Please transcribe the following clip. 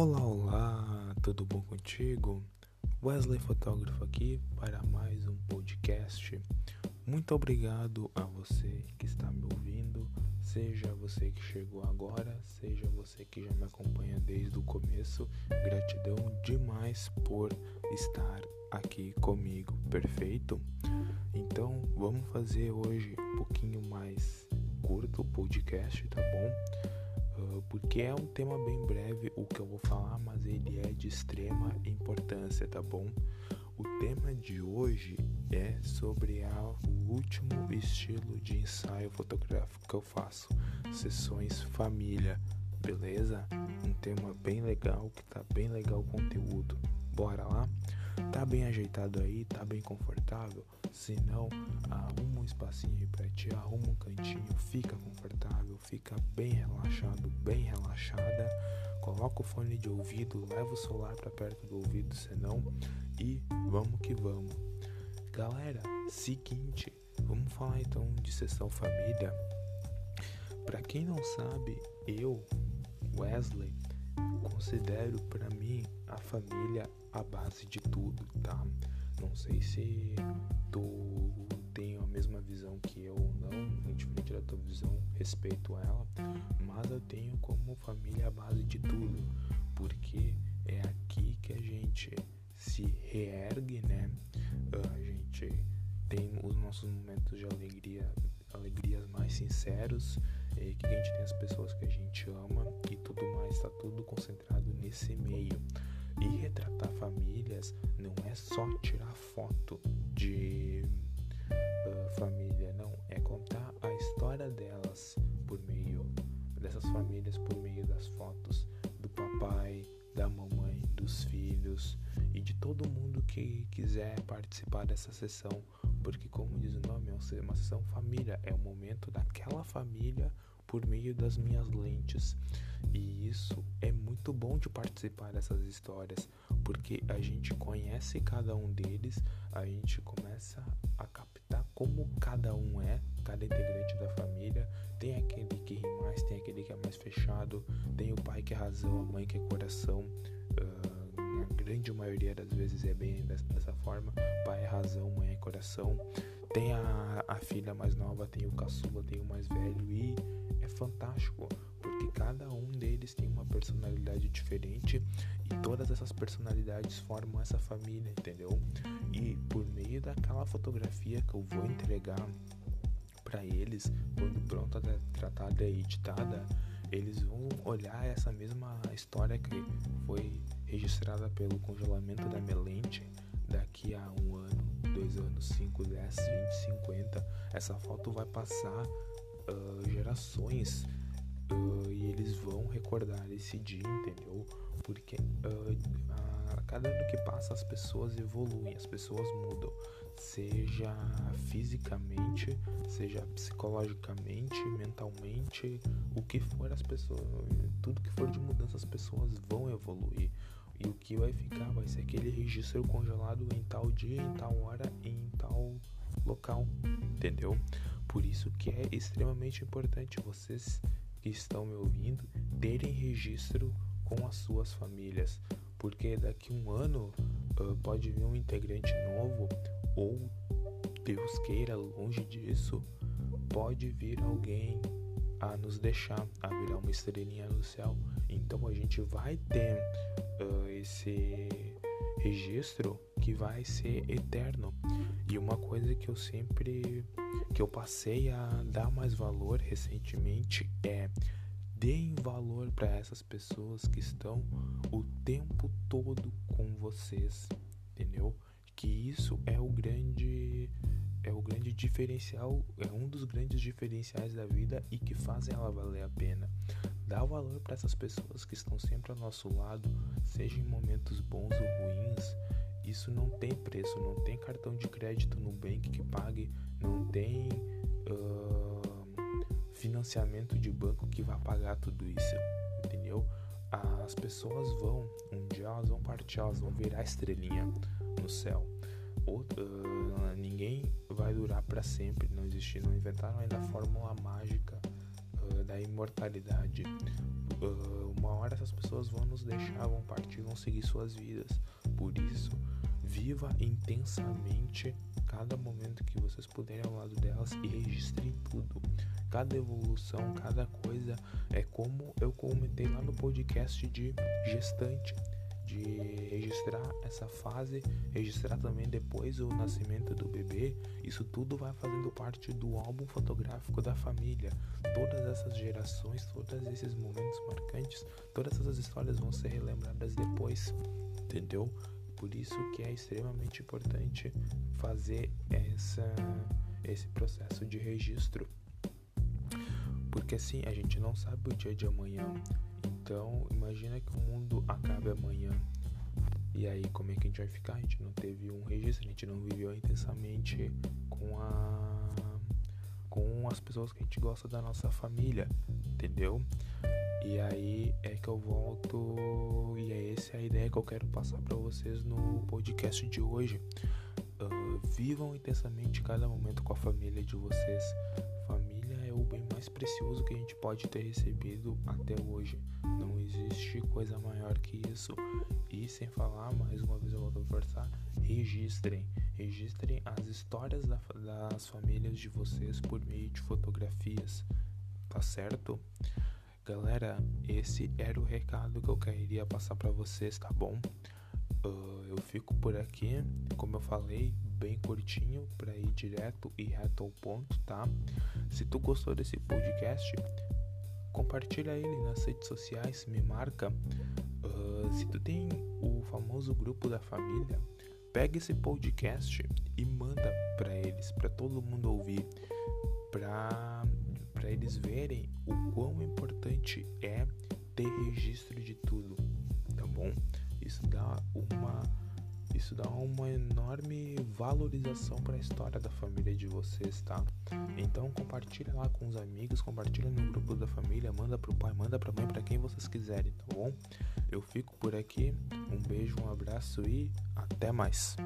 Olá, olá, tudo bom contigo? Wesley Fotógrafo aqui para mais um podcast. Muito obrigado a você que está me ouvindo, seja você que chegou agora, seja você que já me acompanha desde o começo. Gratidão demais por estar aqui comigo, perfeito? Então vamos fazer hoje um pouquinho mais curto o podcast, tá bom? Porque é um tema bem breve o que eu vou falar, mas ele é de extrema importância, tá bom? O tema de hoje é sobre a, o último estilo de ensaio fotográfico que eu faço, sessões família, beleza? Um tema bem legal, que tá bem legal o conteúdo. Bora lá? Tá bem ajeitado aí? Tá bem confortável? Se não, arruma um espacinho aí pra ti, arruma um cantinho, fica confortável, fica bem relaxado, bem relaxada. Coloca o fone de ouvido, leva o celular para perto do ouvido, senão, e vamos que vamos. Galera, seguinte, vamos falar então de sessão família. Para quem não sabe, eu, Wesley, considero para mim a família a base de tudo, tá? Não sei se tu tem a mesma visão que eu não, diferente da tua visão, respeito a ela, mas eu tenho como família a base de tudo, porque é aqui que a gente se reergue, né? A gente tem os nossos momentos de alegria, alegrias mais sinceros, é que a gente tem as pessoas que a gente ama e tudo mais, está tudo concentrado nesse meio. É só tirar foto de uh, família, não. É contar a história delas por meio dessas famílias, por meio das fotos do papai, da mamãe, dos filhos e de todo mundo que quiser participar dessa sessão. Porque, como diz o nome, é uma sessão família, é o momento daquela família por meio das minhas lentes. E isso é muito bom de participar dessas histórias, porque a gente conhece cada um deles, a gente começa a captar como cada um é, cada integrante da família. Tem aquele que ri mais, tem aquele que é mais fechado, tem o pai que é razão, a mãe que é coração. Uh, grande maioria das vezes é bem dessa forma: pai é razão, mãe é coração. Tem a, a filha mais nova, tem o caçula, tem o mais velho e é fantástico, porque cada um deles tem uma personalidade diferente e todas essas personalidades formam essa família, entendeu? E por meio daquela fotografia que eu vou entregar para eles, quando pronta, tratada e editada, eles vão olhar essa mesma história que foi registrada pelo congelamento da minha lente daqui a um ano, dois anos, cinco, dez, vinte, cinquenta. Essa foto vai passar uh, gerações uh, e eles vão recordar esse dia, entendeu? Porque uh, a cada ano que passa as pessoas evoluem, as pessoas mudam, seja fisicamente, seja psicologicamente, mentalmente, o que for as pessoas, tudo que for de mudança as pessoas vão evoluir. E o que vai ficar vai ser aquele registro congelado em tal dia, em tal hora, em tal local, entendeu? Por isso que é extremamente importante vocês que estão me ouvindo terem registro com as suas famílias, porque daqui um ano uh, pode vir um integrante novo ou Deus queira longe disso, pode vir alguém a nos deixar, a virar uma estrelinha no céu. Então a gente vai ter uh, esse registro que vai ser eterno. E uma coisa que eu sempre que eu passei a dar mais valor recentemente é deem valor para essas pessoas que estão o tempo todo com vocês, entendeu? Que isso é o grande diferencial, é um dos grandes diferenciais da vida e que fazem ela valer a pena. Dá valor para essas pessoas que estão sempre ao nosso lado, seja em momentos bons ou ruins. Isso não tem preço, não tem cartão de crédito no bank que pague, não tem uh, financiamento de banco que vá pagar tudo isso, entendeu? As pessoas vão, um dia elas vão partir, elas vão virar estrelinha no céu. Uh, ninguém vai durar para sempre, não existe, não inventaram ainda a fórmula mágica uh, da imortalidade. Uh, uma hora essas pessoas vão nos deixar, vão partir, vão seguir suas vidas. Por isso, viva intensamente cada momento que vocês puderem ao lado delas e registrem tudo. Cada evolução, cada coisa é como eu comentei lá no podcast de gestante de registrar essa fase, registrar também depois o nascimento do bebê, isso tudo vai fazendo parte do álbum fotográfico da família. Todas essas gerações, todos esses momentos marcantes, todas essas histórias vão ser relembradas depois, entendeu? Por isso que é extremamente importante fazer essa, esse processo de registro. Porque assim, a gente não sabe o dia de amanhã. Então, imagina que o mundo acabe amanhã. E aí, como é que a gente vai ficar? A gente não teve um registro, a gente não viveu intensamente com a com as pessoas que a gente gosta da nossa família, entendeu? E aí é que eu volto e é essa a ideia que eu quero passar para vocês no podcast de hoje. Uh, vivam intensamente cada momento com a família de vocês. Família é o bem mais precioso que a gente pode ter recebido até hoje. Existe coisa maior que isso. E sem falar, mais uma vez eu vou conversar, registrem. Registrem as histórias da, das famílias de vocês por meio de fotografias. Tá certo? Galera, esse era o recado que eu queria passar para vocês, tá bom? Uh, eu fico por aqui, como eu falei, bem curtinho para ir direto e reto ao ponto, tá? Se tu gostou desse podcast, compartilha ele nas redes sociais, me marca. Uh, se tu tem o famoso grupo da família, pega esse podcast e manda para eles, para todo mundo ouvir, para para eles verem o quão importante é ter registro de tudo, tá bom? Isso dá uma isso dá uma enorme valorização para a história da família de vocês, tá? Então compartilha lá com os amigos, compartilha no grupo da família, manda pro pai, manda pra mãe, para quem vocês quiserem, tá bom? Eu fico por aqui. Um beijo, um abraço e até mais.